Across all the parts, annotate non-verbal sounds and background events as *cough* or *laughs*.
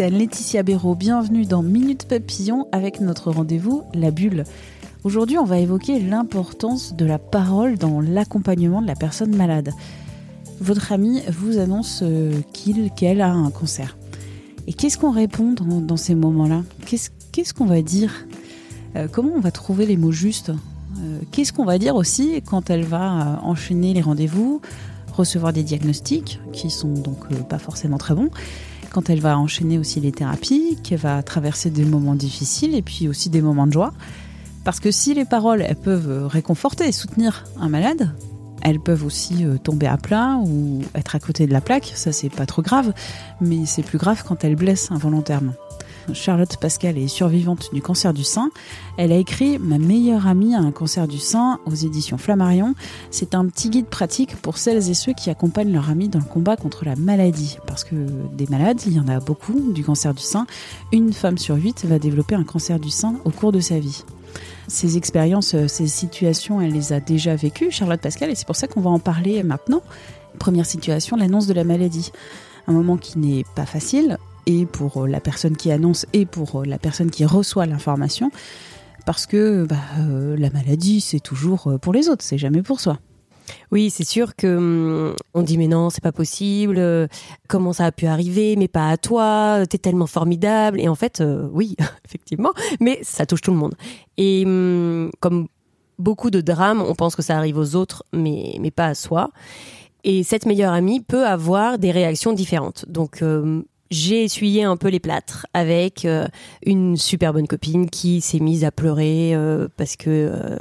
C'est Anne-Laetitia Béraud. Bienvenue dans Minute Papillon avec notre rendez-vous La Bulle. Aujourd'hui, on va évoquer l'importance de la parole dans l'accompagnement de la personne malade. Votre ami vous annonce euh, qu'il, qu'elle a un cancer. Et qu'est-ce qu'on répond dans, ces moments-là? Qu'est-ce, qu'on va dire? Euh, Comment on va trouver les mots justes? Euh, Qu'est-ce qu'on va dire aussi quand elle va enchaîner les rendez-vous, recevoir des diagnostics qui sont donc pas forcément très bons? Quand elle va enchaîner aussi les thérapies, qu'elle va traverser des moments difficiles et puis aussi des moments de joie. Parce que si les paroles, peuvent réconforter et soutenir un malade, elles peuvent aussi euh, tomber à plat ou être à côté de la plaque, ça c'est pas trop grave, mais c'est plus grave quand elles blessent involontairement. Charlotte Pascal est survivante du cancer du sein. Elle a écrit Ma meilleure amie a un cancer du sein aux éditions Flammarion. C'est un petit guide pratique pour celles et ceux qui accompagnent leur amie dans le combat contre la maladie. Parce que des malades, il y en a beaucoup du cancer du sein. Une femme sur huit va développer un cancer du sein au cours de sa vie. Ces expériences, ces situations, elle les a déjà vécues, Charlotte Pascal, et c'est pour ça qu'on va en parler maintenant. Première situation, l'annonce de la maladie. Un moment qui n'est pas facile, pour la personne qui annonce et pour la personne qui reçoit l'information, parce que bah, euh, la maladie, c'est toujours pour les autres, c'est jamais pour soi. Oui, c'est sûr que hum, on dit mais non, c'est pas possible. euh, comment ça a pu arriver Mais pas à toi. T'es tellement formidable. Et en fait, euh, oui, *laughs* effectivement, mais ça touche tout le monde. Et hum, comme beaucoup de drames, on pense que ça arrive aux autres, mais mais pas à soi. Et cette meilleure amie peut avoir des réactions différentes. Donc euh, j'ai essuyé un peu les plâtres avec euh, une super bonne copine qui s'est mise à pleurer euh, parce que euh,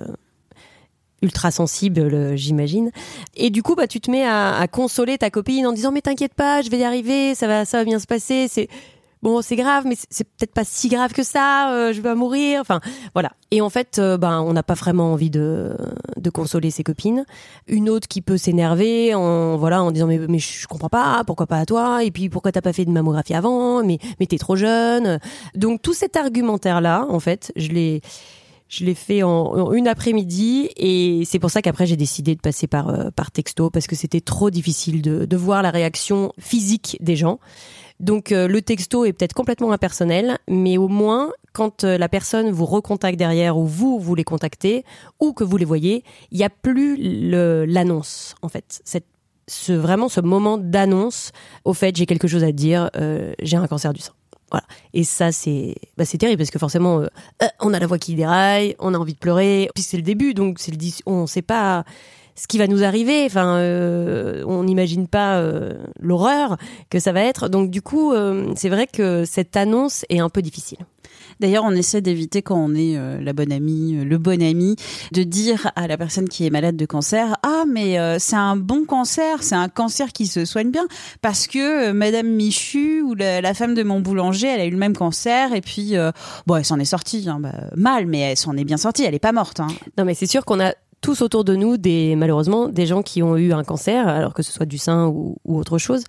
ultra sensible, le- j'imagine. Et du coup, bah, tu te mets à, à consoler ta copine en disant mais t'inquiète pas, je vais y arriver, ça va, ça va bien se passer. C'est bon, c'est grave, mais c'est- peut-être pas si grave que ça. euh, je vais mourir. Enfin, voilà. Et en fait, euh, ben, on n'a pas vraiment envie de, de consoler ses copines. Une autre qui peut s'énerver en voilà en disant mais, mais je comprends pas, pourquoi pas à toi? Et puis pourquoi t'as pas fait de mammographie avant? Mais mais t'es trop jeune. Donc tout cet argumentaire là, en fait, je l'ai je l'ai fait en, une après-midi et c'est pour ça qu'après j'ai décidé de passer par euh, par texto parce que c'était trop difficile de, de voir la réaction physique des gens. Donc euh, le texto est peut-être complètement impersonnel, mais au moins quand euh, la personne vous recontacte derrière ou vous vous les contactez ou que vous les voyez, il n'y a plus l'annonce en fait. Cette, ce vraiment ce moment d'annonce. Au fait, j'ai quelque chose à dire. j'ai un cancer du sein. Et ça, c'est bah, terrible parce que forcément, euh, euh, on a la voix qui déraille, on a envie de pleurer. Puis c'est le début, donc c'est le dis- on ne sait pas ce qui va nous arriver. Enfin, euh, on n'imagine pas l'horreur que ça va être. Donc du coup, c'est vrai que cette annonce est un peu difficile. D'ailleurs, on essaie d'éviter quand on est euh, la bonne amie, euh, le bon ami, de dire à la personne qui est malade de cancer ah mais euh, c'est un bon cancer, c'est un cancer qui se soigne bien parce que euh, Madame Michu ou la, la femme de mon boulanger, elle a eu le même cancer et puis euh, bon elle s'en est sortie hein, bah, mal, mais elle s'en est bien sortie, elle est pas morte. Hein. Non, mais c'est sûr qu'on a tous autour de nous des malheureusement des gens qui ont eu un cancer, alors que ce soit du sein ou, ou autre chose.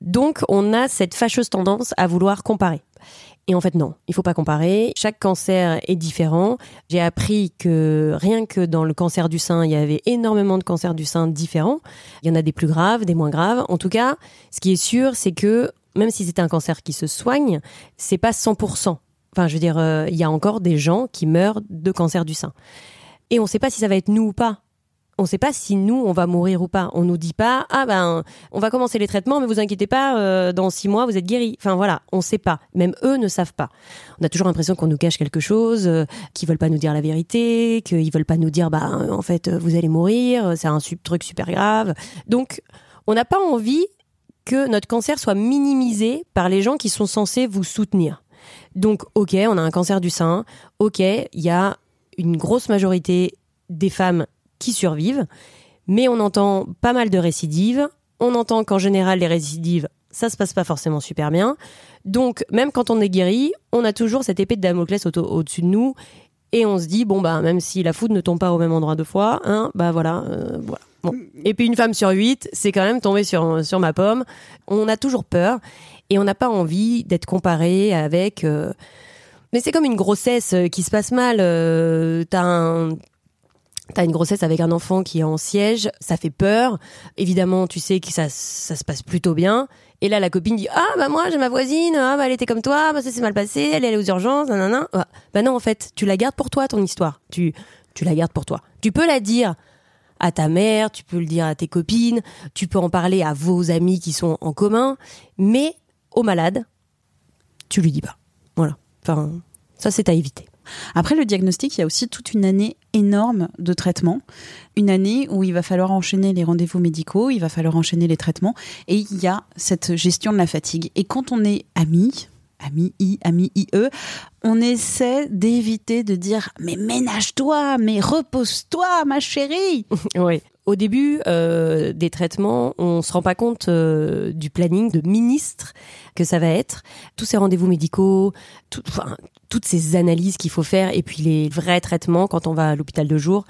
Donc on a cette fâcheuse tendance à vouloir comparer. Et en fait non, il faut pas comparer. Chaque cancer est différent. J'ai appris que rien que dans le cancer du sein, il y avait énormément de cancers du sein différents. Il y en a des plus graves, des moins graves. En tout cas, ce qui est sûr, c'est que même si c'est un cancer qui se soigne, c'est pas 100%. Enfin, je veux dire, euh, il y a encore des gens qui meurent de cancer du sein. Et on ne sait pas si ça va être nous ou pas. On ne sait pas si nous, on va mourir ou pas. On nous dit pas, ah ben, on va commencer les traitements, mais vous inquiétez pas, euh, dans six mois, vous êtes guéri. Enfin voilà, on ne sait pas. Même eux ne savent pas. On a toujours l'impression qu'on nous cache quelque chose, euh, qu'ils veulent pas nous dire la vérité, qu'ils veulent pas nous dire, bah, en fait, euh, vous allez mourir, c'est un truc super grave. Donc, on n'a pas envie que notre cancer soit minimisé par les gens qui sont censés vous soutenir. Donc, ok, on a un cancer du sein. Ok, il y a une grosse majorité des femmes qui survivent, mais on entend pas mal de récidives. On entend qu'en général, les récidives, ça se passe pas forcément super bien. Donc, même quand on est guéri, on a toujours cette épée de Damoclès au-dessus de nous. Et on se dit, bon, bah, même si la foudre ne tombe pas au même endroit deux fois, hein, bah voilà, euh, voilà. Bon. Et puis une femme sur huit, c'est quand même tombé sur, sur ma pomme. On a toujours peur et on n'a pas envie d'être comparé avec. euh, Mais c'est comme une grossesse qui se passe mal. euh, T'as un, T'as une grossesse avec un enfant qui est en siège, ça fait peur. Évidemment, tu sais que ça, ça se passe plutôt bien. Et là, la copine dit Ah, bah moi, j'ai ma voisine, ah, bah elle était comme toi, bah ça s'est mal passé, elle est allée aux urgences, nanana. Ah, Bah non, en fait, tu la gardes pour toi, ton histoire. Tu, tu la gardes pour toi. Tu peux la dire à ta mère, tu peux le dire à tes copines, tu peux en parler à vos amis qui sont en commun, mais au malade, tu lui dis pas. Voilà. Enfin, ça, c'est à éviter. Après le diagnostic, il y a aussi toute une année énorme de traitement. Une année où il va falloir enchaîner les rendez-vous médicaux, il va falloir enchaîner les traitements. Et il y a cette gestion de la fatigue. Et quand on est ami, ami I, ami IE, on essaie d'éviter de dire mais ménage-toi, mais repose-toi, ma chérie. *laughs* Oui. Au début euh, des traitements, on se rend pas compte euh, du planning de ministre que ça va être. Tous ces rendez-vous médicaux, tout- enfin, toutes ces analyses qu'il faut faire, et puis les vrais traitements quand on va à l'hôpital de jour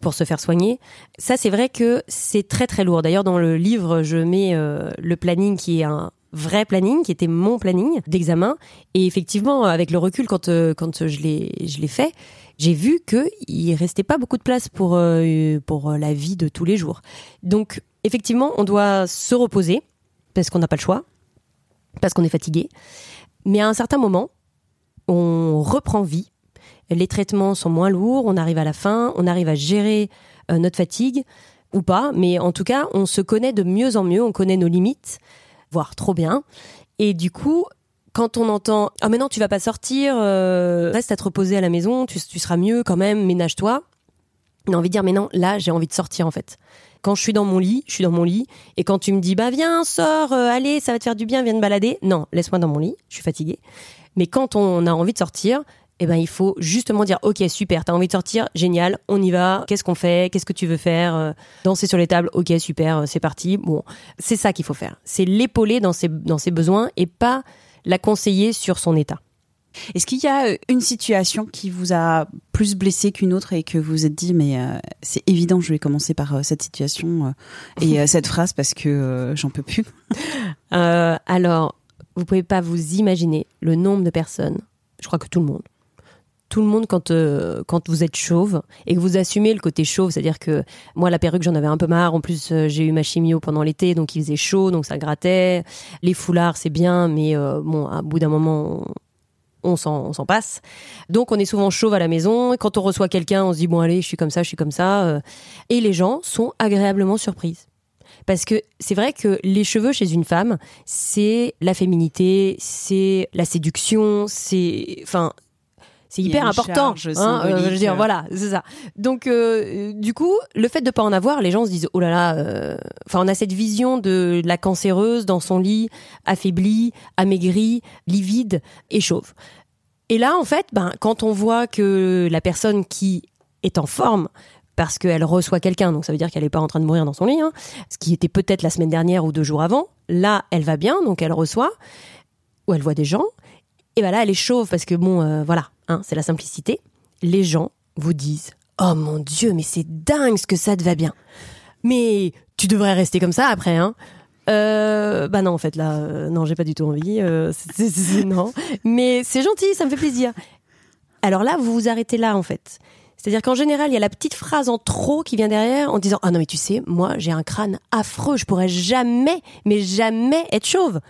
pour se faire soigner. Ça, c'est vrai que c'est très très lourd. D'ailleurs, dans le livre, je mets euh, le planning qui est un vrai planning, qui était mon planning d'examen. Et effectivement, avec le recul, quand euh, quand je l'ai je l'ai fait, j'ai vu que il restait pas beaucoup de place pour euh, pour la vie de tous les jours. Donc effectivement, on doit se reposer parce qu'on n'a pas le choix, parce qu'on est fatigué. Mais à un certain moment, on reprend vie. Les traitements sont moins lourds, on arrive à la fin, on arrive à gérer euh, notre fatigue ou pas, mais en tout cas, on se connaît de mieux en mieux, on connaît nos limites, voire trop bien. Et du coup, quand on entend ah mais non tu vas pas sortir, euh, reste à te reposer à la maison, tu, tu seras mieux quand même, ménage-toi. On a envie de dire mais non, là j'ai envie de sortir en fait. Quand je suis dans mon lit, je suis dans mon lit, et quand tu me dis bah viens sors, euh, allez ça va te faire du bien, viens te balader, non laisse-moi dans mon lit, je suis fatiguée. Mais quand on a envie de sortir, eh ben il faut justement dire ok super, t'as envie de sortir, génial, on y va, qu'est-ce qu'on fait, qu'est-ce que tu veux faire, euh, danser sur les tables, ok super, c'est parti. Bon, c'est ça qu'il faut faire, c'est l'épauler dans ses dans ses besoins et pas la conseiller sur son état. Est-ce qu'il y a euh, une situation qui vous a plus blessé qu'une autre et que vous vous êtes dit mais euh, c'est évident je vais commencer par euh, cette situation euh, et cette phrase parce que j'en peux plus? Alors, vous pouvez pas vous imaginer le nombre de personnes, je crois que tout le monde, tout le monde quand euh, quand vous êtes chauve et que vous assumez le côté chauve, c'est-à-dire que moi la perruque j'en avais un peu marre, en plus euh, j'ai eu ma chimio pendant l'été donc il faisait chaud donc ça grattait, les foulards c'est bien mais euh, bon à bout d'un moment on, s'en passe. Donc on est souvent chauve à la maison et quand on reçoit quelqu'un on se dit bon allez je suis comme ça, je suis comme ça euh, et les gens sont agréablement surprises. Parce que c'est vrai que les cheveux chez une femme, c'est la féminité, c'est la séduction, c'est, enfin, c'est hyper important. hein, euh, je veux dire, voilà, c'est ça. Donc, euh, du coup, le fait de pas en avoir, les gens se disent, oh là là, euh, enfin, on a cette vision de la cancéreuse dans son lit, affaiblie, amaigrie, livide et chauve. Et là, en fait, ben, quand on voit que la personne qui est en forme, parce qu'elle reçoit quelqu'un, donc ça veut dire qu'elle n'est pas en train de mourir dans son lit, hein, ce qui était peut-être la semaine dernière ou deux jours avant, là, elle va bien, donc elle reçoit, ou elle voit des gens, et ben là, elle est chauve, parce que bon, euh, voilà, hein, c'est la simplicité. Les gens vous disent, oh mon Dieu, mais c'est dingue ce que ça te va bien. Mais tu devrais rester comme ça après, hein. Euh, bah non, en fait, là, euh, non, j'ai pas du tout envie. *laughs* non. Mais c'est gentil, ça me fait plaisir. Alors là, vous vous arrêtez là, en fait. C'est-à-dire qu'en général, il y a la petite phrase en trop qui vient derrière en disant Ah non, mais tu sais, moi, j'ai un crâne affreux, je pourrais jamais, mais jamais être chauve.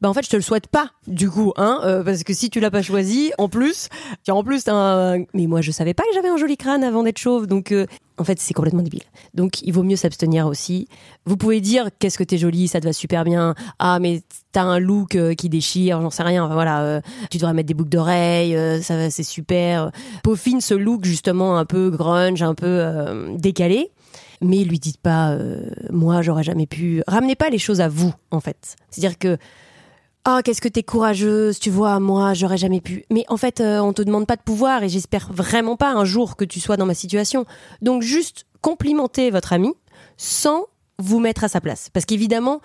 Bah en fait, je te le souhaite pas, du coup, hein, euh, parce que si tu l'as pas choisi, en plus, tiens, en plus, un... mais moi, je savais pas que j'avais un joli crâne avant d'être chauve, donc euh, en fait, c'est complètement débile. Donc, il vaut mieux s'abstenir aussi. Vous pouvez dire qu'est-ce que t'es jolie, ça te va super bien. Ah, mais t'as un look euh, qui déchire, j'en sais rien. Enfin, voilà, euh, tu devrais mettre des boucles d'oreilles, euh, ça c'est super. Peaufine ce look justement un peu grunge, un peu décalé. Mais lui dites pas, euh, moi, j'aurais jamais pu. Ramenez pas les choses à vous, en fait. C'est-à-dire que oh qu'est-ce que t'es courageuse, tu vois, moi j'aurais jamais pu. Mais en fait, euh, on te demande pas de pouvoir et j'espère vraiment pas un jour que tu sois dans ma situation. Donc juste complimenter votre ami sans vous mettre à sa place, parce qu'évidemment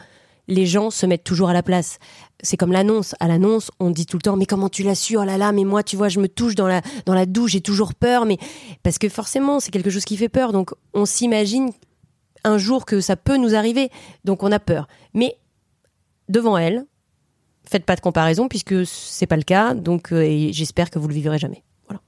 les gens se mettent toujours à la place. C'est comme l'annonce. À l'annonce, on dit tout le temps, mais comment tu l'as su? Oh là là, mais moi, tu vois, je me touche dans la, dans la douche, j'ai toujours peur. Mais parce que forcément, c'est quelque chose qui fait peur. Donc, on s'imagine un jour que ça peut nous arriver. Donc, on a peur. Mais devant elle, faites pas de comparaison puisque c'est pas le cas. Donc, euh, j'espère que vous le vivrez jamais. Voilà.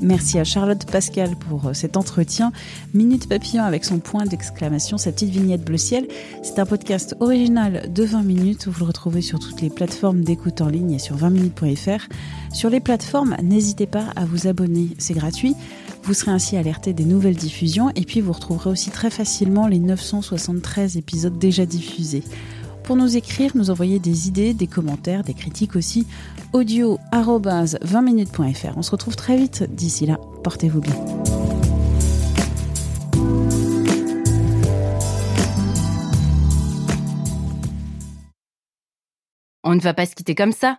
Merci à Charlotte Pascal pour euh, cet entretien. Minute Papillon avec son point d'exclamation, sa petite vignette bleu ciel. C'est un podcast original de 20 minutes où vous le retrouvez sur toutes les plateformes d'écoute en ligne et sur 20minutes.fr. Sur les plateformes, n'hésitez pas à vous abonner, c'est gratuit. Vous serez ainsi alerté des nouvelles diffusions et puis vous retrouverez aussi très facilement les 973 épisodes déjà diffusés. Pour nous écrire, nous envoyer des idées, des commentaires, des critiques aussi, audio 20minutes.fr. On se retrouve très vite. D'ici là, portez-vous bien. On ne va pas se quitter comme ça.